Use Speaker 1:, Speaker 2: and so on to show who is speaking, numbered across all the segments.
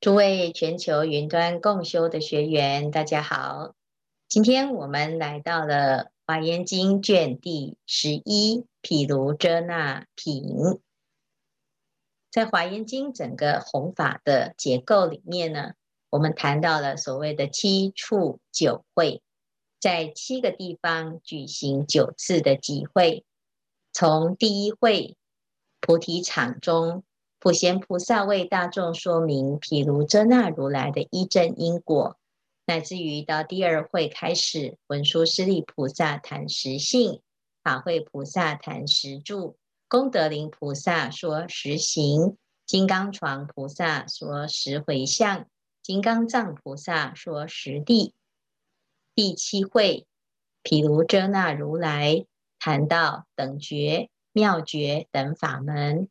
Speaker 1: 诸位全球云端共修的学员，大家好。今天我们来到了《华严经》卷第十一，毗卢遮那品。在《华严经》整个弘法的结构里面呢，我们谈到了所谓的七处九会，在七个地方举行九次的集会。从第一会菩提场中。普贤菩萨为大众说明毗卢遮那如来的依正因果，乃至于到第二会开始，文殊师利菩萨谈实性，法会菩萨谈实住，功德林菩萨说实行，金刚床菩萨说实回向，金刚藏菩萨说实地。第七会，毗卢遮那如来谈到等觉、妙觉等法门。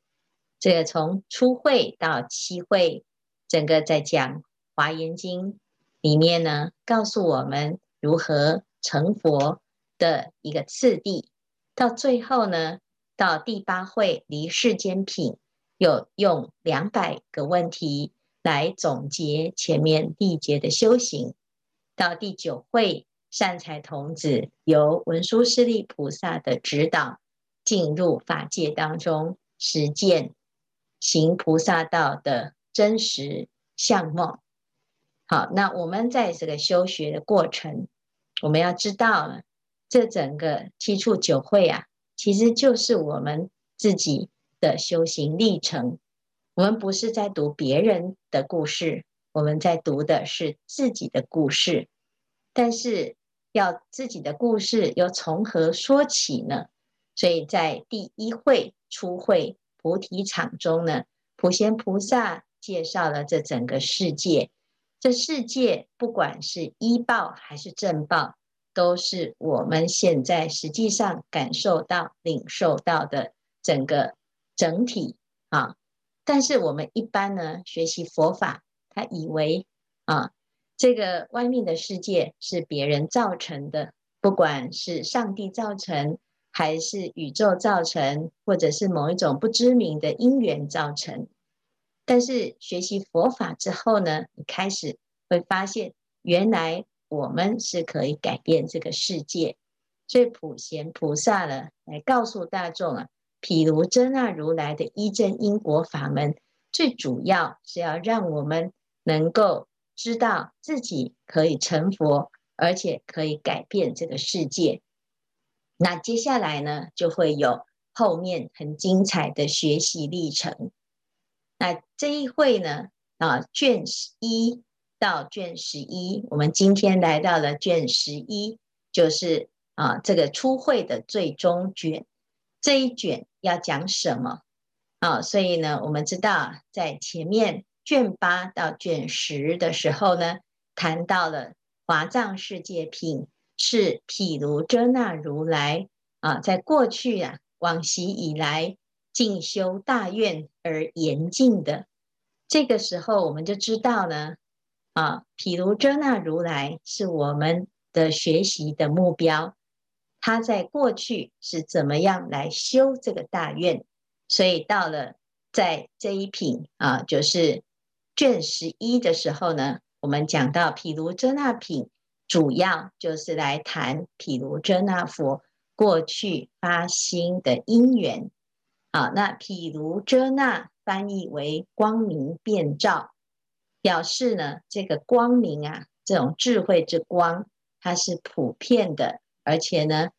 Speaker 1: 这个从初会到七会，整个在讲《华严经》里面呢，告诉我们如何成佛的一个次第。到最后呢，到第八会离世间品，又用两百个问题来总结前面历劫的修行。到第九会，善财童子由文殊师利菩萨的指导，进入法界当中实践。行菩萨道的真实相貌。好，那我们在这个修学的过程，我们要知道，这整个七处九会啊，其实就是我们自己的修行历程。我们不是在读别人的故事，我们在读的是自己的故事。但是，要自己的故事又从何说起呢？所以在第一会初会。菩提场中呢，普贤菩萨介绍了这整个世界。这世界不管是依报还是正报，都是我们现在实际上感受到、领受到的整个整体啊。但是我们一般呢，学习佛法，他以为啊，这个外面的世界是别人造成的，不管是上帝造成。还是宇宙造成，或者是某一种不知名的因缘造成。但是学习佛法之后呢，你开始会发现，原来我们是可以改变这个世界。所以普贤菩萨呢，来告诉大众啊，毗卢遮那如来的依正因果法门，最主要是要让我们能够知道自己可以成佛，而且可以改变这个世界。那接下来呢，就会有后面很精彩的学习历程。那这一会呢，啊，卷十一到卷十一，我们今天来到了卷十一，就是啊，这个初会的最终卷。这一卷要讲什么？啊，所以呢，我们知道在前面卷八到卷十的时候呢，谈到了华藏世界品。是毗卢遮那如来啊，在过去啊，往昔以来进修大愿而严禁的，这个时候我们就知道呢，啊，毗卢遮那如来是我们的学习的目标。他在过去是怎么样来修这个大愿？所以到了在这一品啊，就是卷十一的时候呢，我们讲到毗卢遮那品。主要就是来谈毗卢遮那佛过去发心的因缘。好，那毗卢遮那翻译为光明遍照，表示呢这个光明啊，这种智慧之光，它是普遍的，而且呢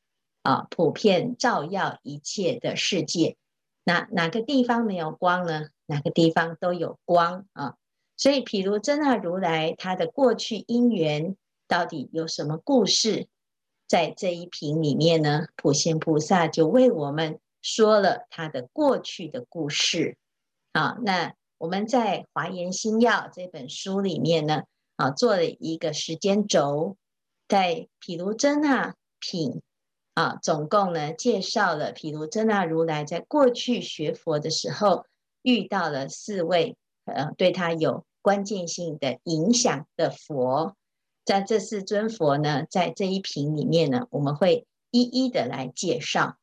Speaker 1: 啊普遍照耀一切的世界。那哪个地方没有光呢？哪个地方都有光啊。所以毗卢遮那如来他的过去因缘。到底有什么故事？在这一品里面呢，普贤菩萨就为我们说了他的过去的故事。好，那我们在《华严心要》这本书里面呢，啊，做了一个时间轴，在毗卢遮那品啊，总共呢介绍了毗卢遮那如来在过去学佛的时候遇到了四位，呃，对他有关键性的影响的佛。那这四尊佛呢，在这一品里面呢，我们会一一的来介绍。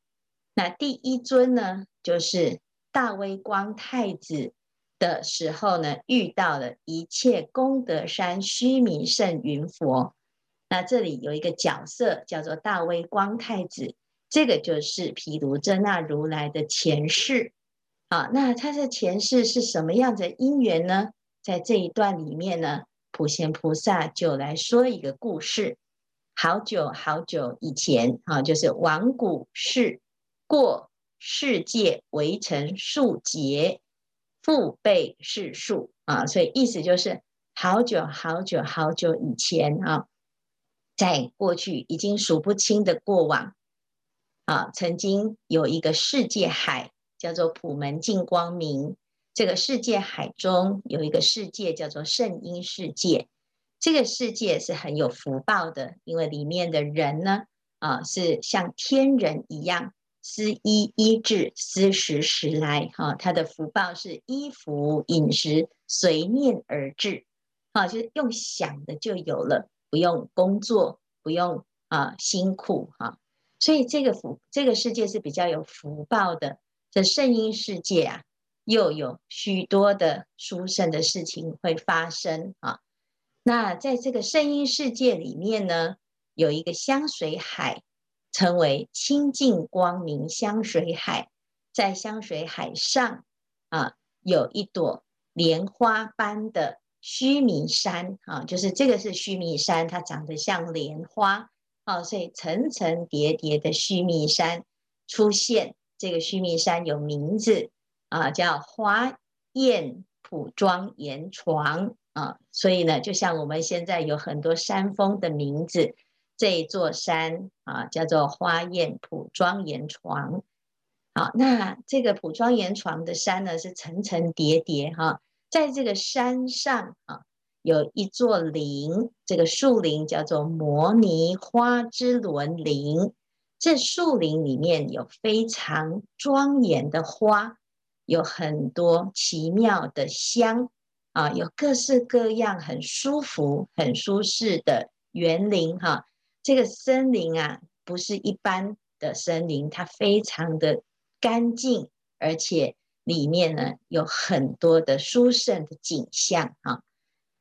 Speaker 1: 那第一尊呢，就是大威光太子的时候呢，遇到了一切功德山须弥胜云佛。那这里有一个角色叫做大威光太子，这个就是毗卢遮那如来的前世。啊，那他的前世是什么样的因缘呢？在这一段里面呢，普贤菩萨就来说一个故事。好久好久以前，啊，就是往古世过世界围城数劫，父辈世数啊，所以意思就是好久好久好久以前啊，在过去已经数不清的过往啊，曾经有一个世界海。叫做普门净光明，这个世界海中有一个世界叫做圣音世界，这个世界是很有福报的，因为里面的人呢，啊，是像天人一样，思衣衣至，思食食来，哈，他的福报是衣服饮食随念而至，啊，就是用想的就有了，不用工作，不用啊辛苦哈，所以这个福这个世界是比较有福报的。这圣音世界啊，又有许多的殊胜的事情会发生啊。那在这个圣音世界里面呢，有一个香水海，称为清净光明香水海。在香水海上啊，有一朵莲花般的须弥山啊，就是这个是须弥山，它长得像莲花啊，所以层层叠叠的须弥山出现。这个须弥山有名字啊，叫花宴普庄严床啊，所以呢，就像我们现在有很多山峰的名字，这一座山啊叫做花宴普庄严床。好，那这个普庄严床的山呢是层层叠叠哈，在这个山上啊有一座林，这个树林叫做摩尼花之轮林。这树林里面有非常庄严的花，有很多奇妙的香啊，有各式各样很舒服、很舒适的园林哈。这个森林啊，不是一般的森林，它非常的干净，而且里面呢有很多的殊胜的景象啊。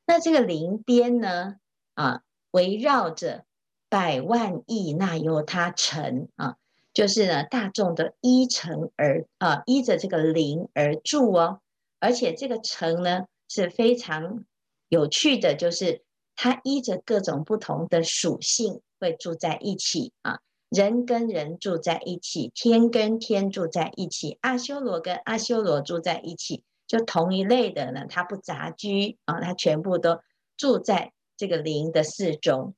Speaker 1: 那这个林边呢啊，围绕着。百万亿那由他城啊，就是呢，大众的依城而啊，依着这个灵而住哦。而且这个城呢是非常有趣的，就是它依着各种不同的属性会住在一起啊。人跟人住在一起，天跟天住在一起，阿修罗跟阿修罗住在一起，就同一类的呢，它不杂居啊，它全部都住在这个灵的四周。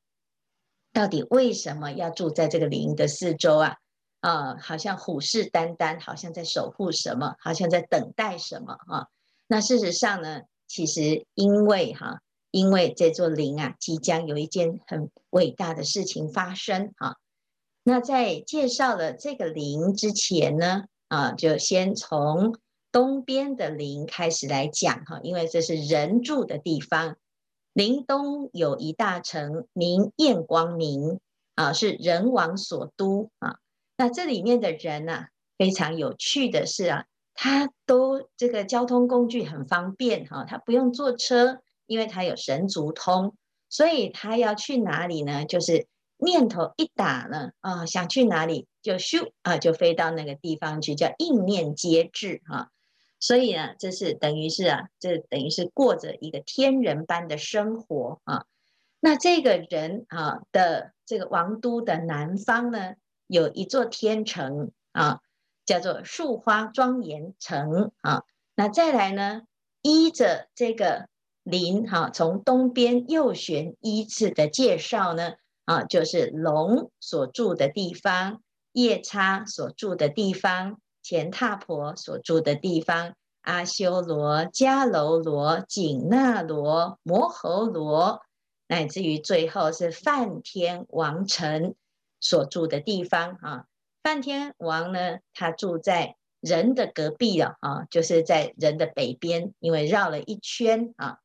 Speaker 1: 到底为什么要住在这个灵的四周啊？啊、好像虎视眈眈，好像在守护什么，好像在等待什么啊？那事实上呢，其实因为哈、因为这座陵啊，即将有一件很伟大的事情发生哈、啊。那在介绍了这个陵之前呢，啊，就先从东边的陵开始来讲哈、因为这是人住的地方。陵东有一大城，名焰光明啊，是人王所都啊。那这里面的人呐、啊，非常有趣的是啊，他都这个交通工具很方便哈，他不用坐车，因为他有神足通，所以他要去哪里呢？就是念头一打呢啊，想去哪里就咻啊，就飞到那个地方去，叫应念皆至哈。所以呢，这是等于是啊，这等于是过着一个天人般的生活啊。那这个人啊的这个王都的南方呢，有一座天城啊，叫做树花庄严城啊。那再来呢，依着这个林哈，从东边右旋依次的介绍呢啊，就是龙所住的地方，夜叉所住的地方。乾闥婆所住的地方，阿修罗、迦楼罗、紧那罗、摩睺罗，乃至于最后是梵天王城所住的地方啊。梵天王呢，他住在人的隔壁了啊，就是在人的北边，因为绕了一圈啊，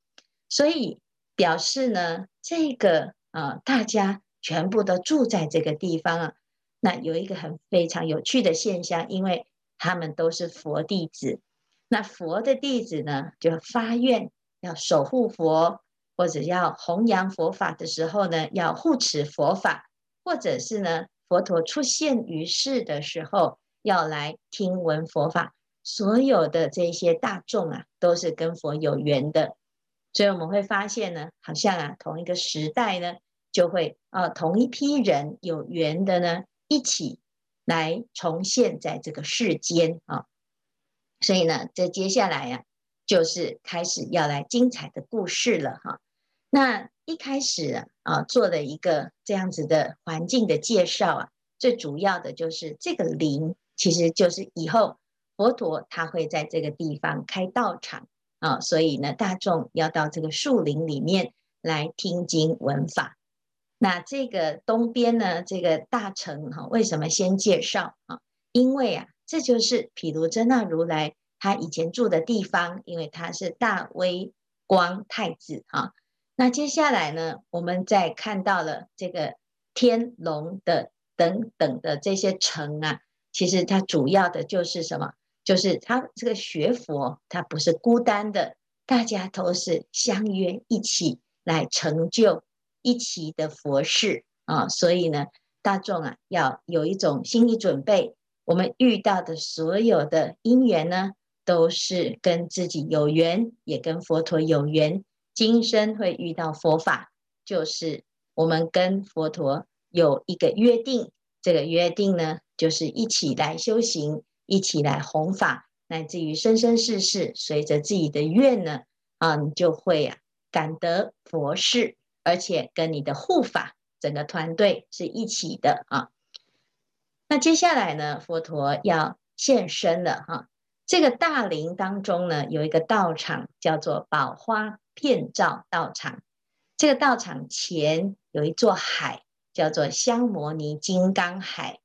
Speaker 1: 所以表示呢，这个啊，大家全部都住在这个地方啊。那有一个很非常有趣的现象，因为他们都是佛弟子，那佛的弟子呢，就发愿要守护佛，或者要弘扬佛法的时候呢，要护持佛法，或者是呢，佛陀出现于世的时候，要来听闻佛法。所有的这些大众啊，都是跟佛有缘的，所以我们会发现呢，好像啊，同一个时代呢，就会啊，同一批人有缘的呢，一起来重现在这个世间啊。所以呢，这接下来呀、就是开始要来精彩的故事了哈。那一开始啊，做了一个这样子的环境的介绍啊，最主要的就是这个林，其实就是以后。佛陀他会在这个地方开道场啊，所以呢，大众要到这个树林里面来听经闻法。那这个东边呢，这个大城哈，为什么先介绍啊？因为啊，这就是毗卢遮那如来他以前住的地方，因为他是大威光太子哈。那接下来呢，我们再看到了这个天龙的等等的这些城啊，其实它主要的就是什么？就是它这个学佛，它不是孤单的，大家都是相约一起来成就一起的佛事啊。所以呢，大众啊要有一种心理准备，我们遇到的所有的因缘呢，都是跟自己有缘，也跟佛陀有缘。今生会遇到佛法，就是我们跟佛陀有一个约定，这个约定呢，就是一起来修行。一起来弘法，乃至于生生世世，随着自己的愿呢，啊，你就会啊感得佛事，而且跟你的护法整个团队是一起的啊。那接下来呢，佛陀要现身了哈。这个大林当中呢，有一个道场叫做宝花遍照道场。这个道场前有一座海，叫做香摩尼金刚海，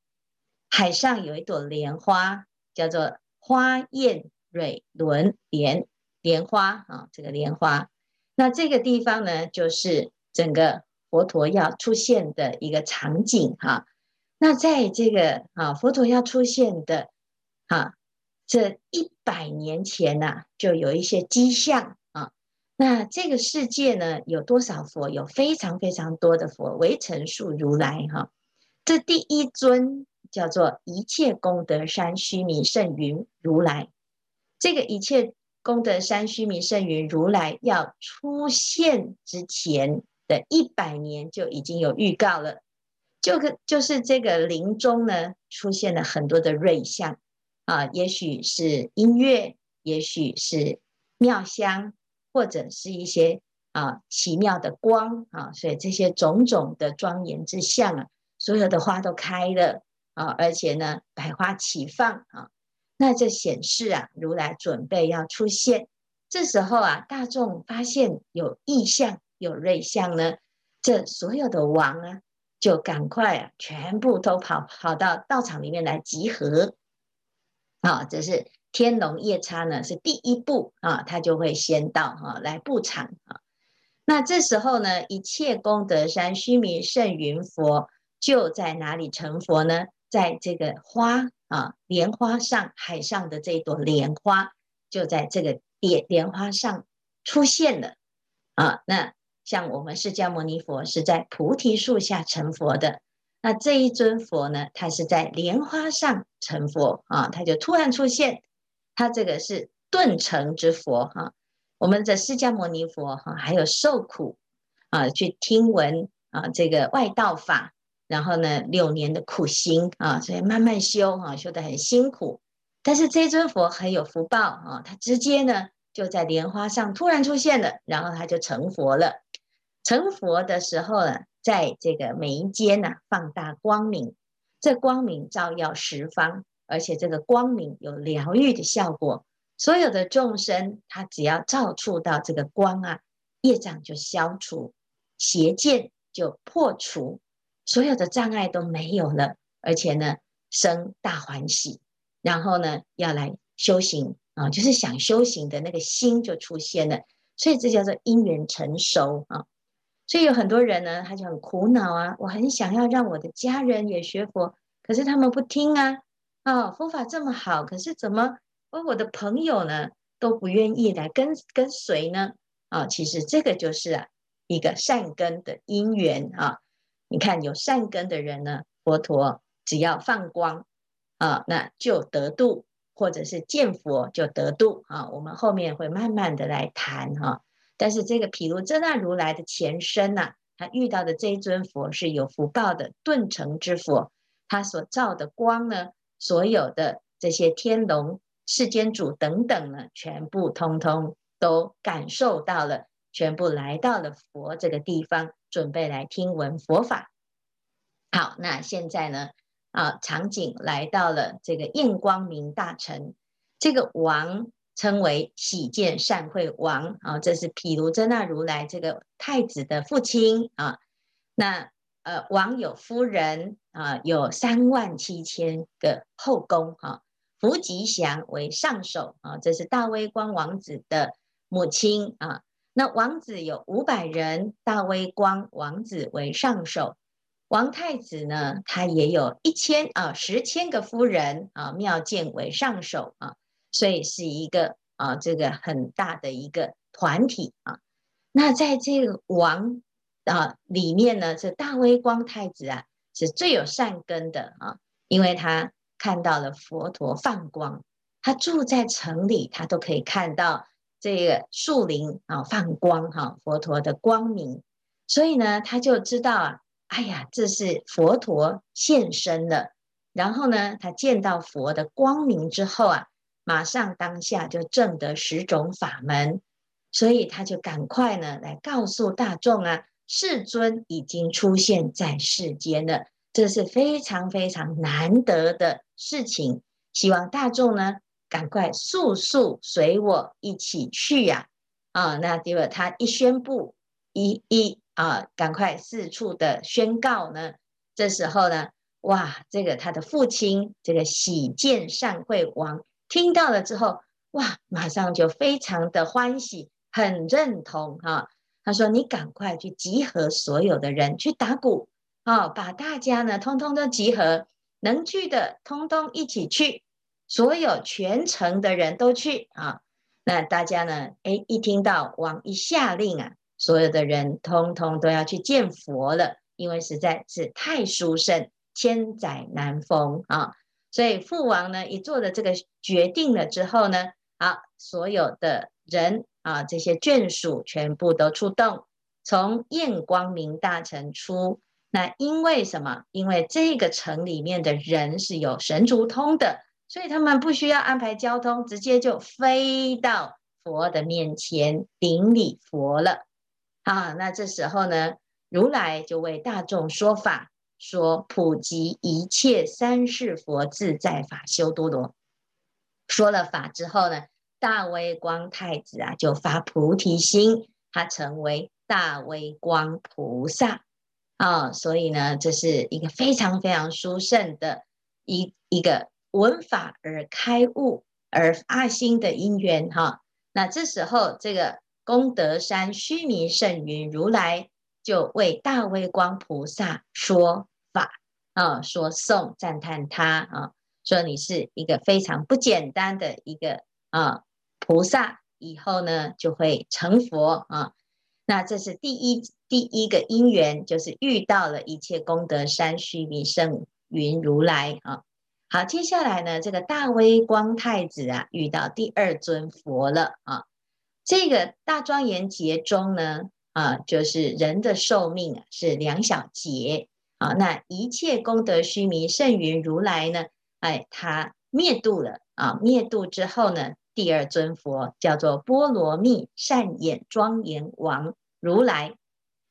Speaker 1: 海上有一朵莲花。叫做花艳蕊轮莲莲花啊，这个莲花，那这个地方呢，就是整个佛陀要出现的一个场景哈。那在这个啊，佛陀要出现的啊，这一百年前呐，就有一些迹象。那这个世界呢，有多少佛？有非常非常多的佛，为成数如来哈。这第一尊。叫做一切功德山须弥胜云如来，这个一切功德山须弥胜云如来要出现之前的一百年就已经有预告了，就个就是这个林中呢出现了很多的瑞相啊，也许是音乐，也许是妙香，或者是一些啊奇妙的光啊，所以这些种种的庄严之相啊，所有的花都开了。啊，而且呢，百花齐放啊，那这显示啊，如来准备要出现。这时候啊，大众发现有异象、有瑞相呢，这所有的王啊，就赶快啊，全部都跑跑到道场里面来集合。啊，这是天龙夜叉呢，是第一步啊，他就会先到哈来布场啊。那这时候呢，一切功德山须弥胜云佛就在哪里成佛呢？在这个花啊，莲花上，海上的这朵莲花，就在这个莲莲花上出现了啊。那像我们释迦牟尼佛是在菩提树下成佛的，那这一尊佛呢，他是在莲花上成佛啊，他就突然出现，他这个是顿成之佛哈、我们的释迦牟尼佛哈、还有受苦啊，去听闻啊这个外道法。然后呢，六年的苦行啊，所以慢慢修啊，修得很辛苦。但是这尊佛很有福报啊，他直接呢就在莲花上突然出现了，然后他就成佛了。成佛的时候呢，在这个眉间呢放大光明，这光明照耀十方，而且这个光明有疗愈的效果。所有的众生，他只要照触到这个光啊，业障就消除，邪见就破除。所有的障碍都没有了，而且呢，生大欢喜，然后呢，要来修行啊，就是想修行的那个心就出现了，所以这叫做因缘成熟啊。所以有很多人呢，他就很苦恼啊，我很想要让我的家人也学佛，可是他们不听啊，啊，佛法这么好，可是怎么而我的朋友呢都不愿意来跟跟随呢？啊，其实这个就是啊一个善根的因缘啊。你看有善根的人呢，佛陀只要放光啊，那就得度，或者是见佛就得度啊。我们后面会慢慢的来谈哈、但是这个毗卢遮那如来的前身呐、他遇到的这一尊佛是有福报的顿成之佛，他所照的光呢，所有的这些天龙、世间主等等呢，全部通通都感受到了，全部来到了佛这个地方，准备来听闻佛法。好，那现在呢，啊，场景来到了这个焰光明大臣，这个王。称为喜见善慧王啊，这是毗卢遮那如来这个太子的父亲啊。那呃，王有夫人啊，有三万七千个后宫啊。福吉祥为上首啊，这是大威光王子的母亲啊。那王子有五百人，大威光王子为上首。王太子呢，他也有一千啊，十千个夫人啊，妙见为上首啊。所以是一个啊，这个很大的一个团体啊。那在这个王啊里面呢，这大威光太子啊是最有善根的啊，因为他看到了佛陀放光，他住在城里，他都可以看到这个树林啊放光哈，佛陀的光明，所以呢，他就知道啊，哎呀，这是佛陀现身了。然后呢，他见到佛的光明之后啊。马上当下就证得十种法门，所以他就赶快呢来告诉大众啊，世尊已经出现在世间了，这是非常非常难得的事情。希望大众呢赶快速速随我一起去呀！啊，那结果他一宣布，一一啊，赶快四处的宣告呢。这时候呢，哇，这个他的父亲，这个喜见善慧王。听到了之后，哇，马上就非常的欢喜，很认同哈。他说：“你赶快去集合所有的人去打鼓啊，把大家呢通通都集合，能去的通通一起去，所有全城的人都去啊。那大家呢，哎，一听到王一下令啊，所有的人通通都要去见佛了，因为实在是太殊胜，千载难逢啊。”所以父王呢，一做了这个决定了之后呢，好，所有的人啊，这些眷属全部都出动，从焰光明大臣出。那因为什么？因为这个城里面的人是有神足通的，所以他们不需要安排交通，直接就飞到佛的面前顶礼佛了。啊，那这时候呢，如来就为大众说法。说普及一切三世佛自在法修多罗，说了法之后呢，大威光太子啊就发菩提心，他成为大威光菩萨啊，所以呢，这是一个非常非常殊胜的一一个闻法而开悟而发心的因缘哈。那这时候，这个功德山须弥胜云如来。就为大威光菩萨说法啊，说颂赞叹他啊，说你是一个非常不简单的一个啊菩萨，以后呢就会成佛啊。那这是第一第一个因缘，就是遇到了一切功德山须弥胜云如来啊。好，接下来呢，这个大威光太子啊，遇到第二尊佛了啊。这个大庄严劫中呢。啊，就是人的寿命啊，是两小劫啊。那一切功德须弥胜云如来呢，哎，他灭度了啊。灭度之后呢，第二尊佛叫做波罗蜜善眼庄严王如来。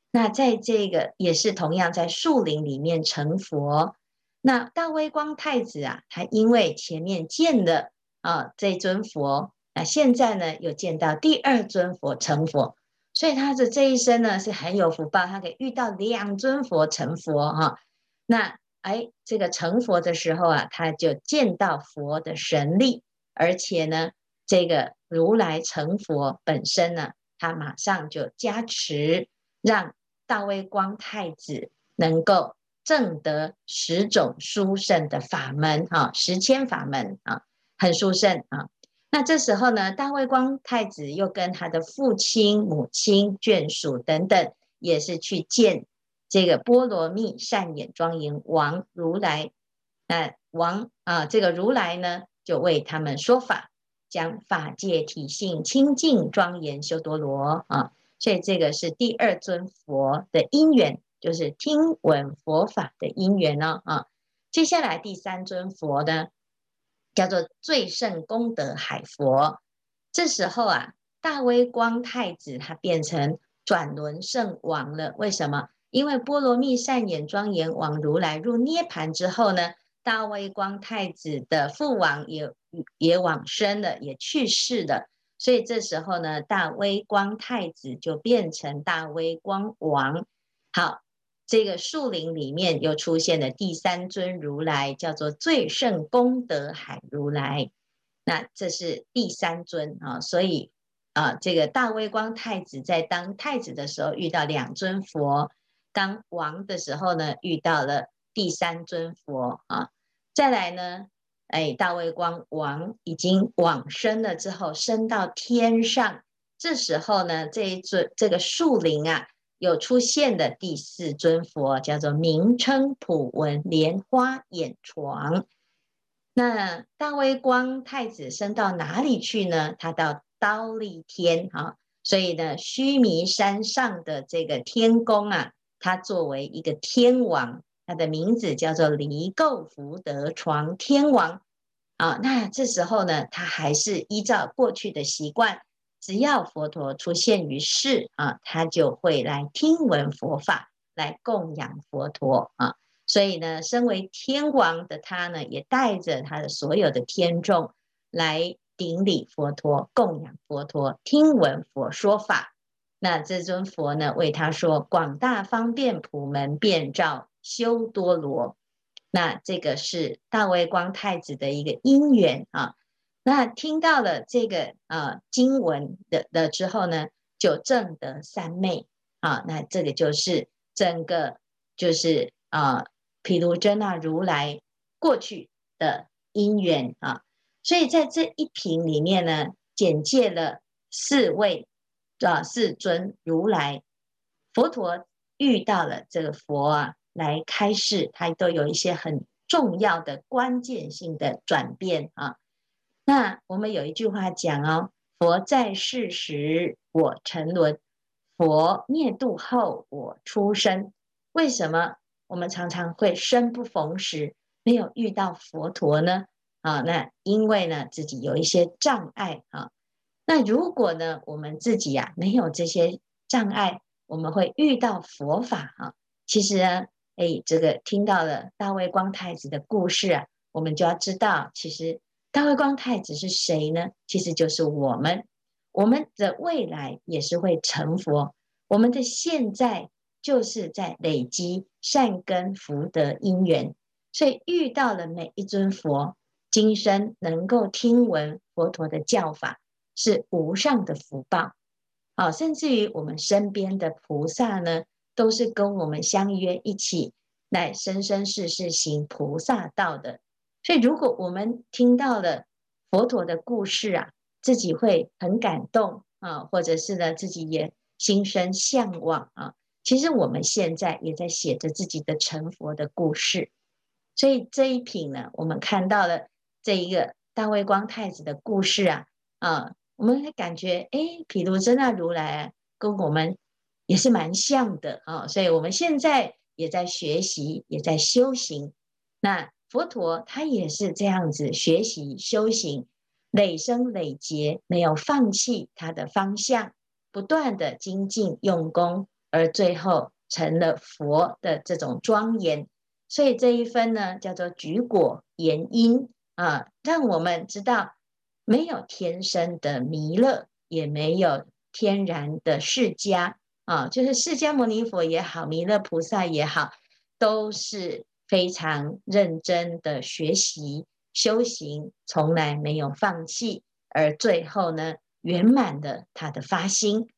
Speaker 1: 那在这个也是同样在树林里面成佛。那大威光太子啊，他因为前面见了啊这尊佛，那现在呢又见到第二尊佛成佛。所以他的这一生呢是很有福报，他可以遇到两尊佛成佛哈。那哎，这个成佛的时候啊，他就见到佛的神力，而且呢，这个如来成佛本身呢，他马上就加持，让大威光太子能够证得十种殊胜的法门哈，十千法门啊，很殊胜啊。那这时候呢，大威光太子又跟他的父亲、母亲、眷属等等，也是去见这个波罗蜜善演庄严王如来。那王啊，这个如来呢，就为他们说法，讲法界体性清净庄严修多罗啊。所以这个是第二尊佛的因缘，就是听闻佛法的因缘呢啊。接下来第三尊佛呢，叫做最胜功德海佛。这时候啊，大威光太子他变成转轮圣王了。为什么？因为波罗蜜善眼庄严王如来入涅槃之后呢，大威光太子的父王也也往生了，也去世了。所以这时候呢，大威光太子就变成大威光王。好，这个树林里面又出现了第三尊如来，叫做最胜功德海如来。那这是第三尊啊，所以啊，这个大威光太子在当太子的时候遇到两尊佛，当王的时候呢，遇到了第三尊佛啊。再来呢？哎，大威光王已经往生了之后，升到天上。这时候呢，这一尊这个树林啊，有出现的第四尊佛，叫做名称普文莲花眼床。那大威光太子升到哪里去呢？他到忉利天啊。所以呢，须弥山上的这个天宫啊，他作为一个天王。他的名字叫做离垢福德幢天王啊，那这时候呢，他还是依照过去的习惯，只要佛陀出现于世啊，他就会来听闻佛法，来供养佛陀啊。所以呢，身为天王的他呢，也带着他的所有的天众来顶礼佛陀，供养佛陀，听闻佛说法。那这尊佛呢，为他说广大方便普门遍照。修多罗，那这个是大威光太子的一个因缘啊。那听到了这个啊经文的的之后呢，就证得三昧啊。那这个就是整个就是啊毗卢遮那如来过去的因缘啊。所以在这一品里面呢，简介了四位啊四尊如来，佛陀遇到了这个佛啊。来开示，它都有一些很重要的关键性的转变啊。那我们有一句话讲哦：“佛在世时，我沉沦；佛灭度后，我出生。”为什么我们常常会生不逢时，没有遇到佛陀呢？啊，那因为呢自己有一些障碍啊。那如果呢我们自己呀、啊、没有这些障碍，我们会遇到佛法啊。其实呢。哎，这个听到了大卫光太子的故事啊，我们就要知道，其实大卫光太子是谁呢？其实就是我们，我们的未来也是会成佛，我们的现在就是在累积善根福德因缘，所以遇到了每一尊佛，今生能够听闻佛陀的教法，是无上的福报。好，甚至于我们身边的菩萨呢。都是跟我们相约一起来生生世世行菩萨道的，所以如果我们听到了佛陀的故事啊，自己会很感动啊，或者是呢自己也心生向往啊。其实我们现在也在写着自己的成佛的故事，所以这一品呢，我们看到了这一个大威光太子的故事啊啊，我们会感觉哎，毗卢遮那如来，跟我们。也是蛮像的啊，所以我们现在也在学习，也在修行。那佛陀他也是这样子学习修行，累生累劫，没有放弃他的方向，不断的精进用功，而最后成了佛的这种庄严。所以这一分呢，叫做举果言因啊，让我们知道，没有天生的弥勒，也没有天然的释迦。啊，就是释迦牟尼佛也好，弥勒菩萨也好，都是非常认真的学习修行，从来没有放弃，而最后呢，圆满的他的发心。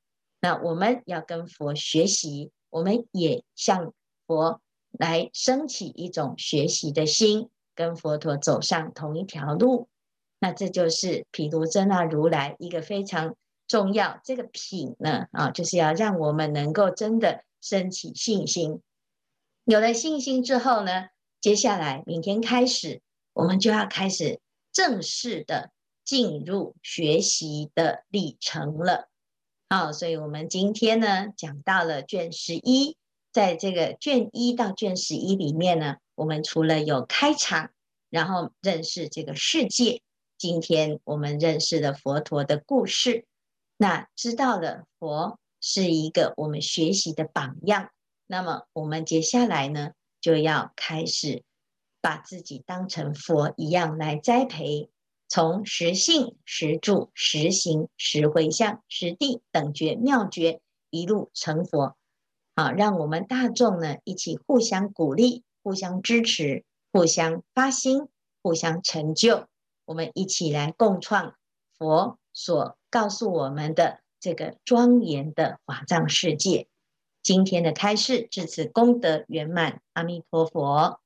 Speaker 1: 那我们要跟佛学习，我们也向佛来升起一种学习的心，跟佛陀走上同一条路。那这就是毗卢遮那如来一个非常重要这个品呢啊，就是要让我们能够真的升起信心。有了信心之后呢，接下来明天开始，我们就要开始正式的进入学习的历程了。好，所以我们今天呢讲到了卷十一，在这个卷一到卷十一里面呢，我们除了有开场，然后认识这个世界。今天我们认识了佛陀的故事，那知道了佛是一个我们学习的榜样。那么我们接下来呢，就要开始把自己当成佛一样来栽培，从实信、实住、实行、实回向、实地等觉妙觉一路成佛。好，让我们大众呢一起互相鼓励、互相支持、互相发心、互相成就。我们一起来共创佛所告诉我们的这个庄严的华藏世界。今天的开示至此功德圆满，阿弥陀佛。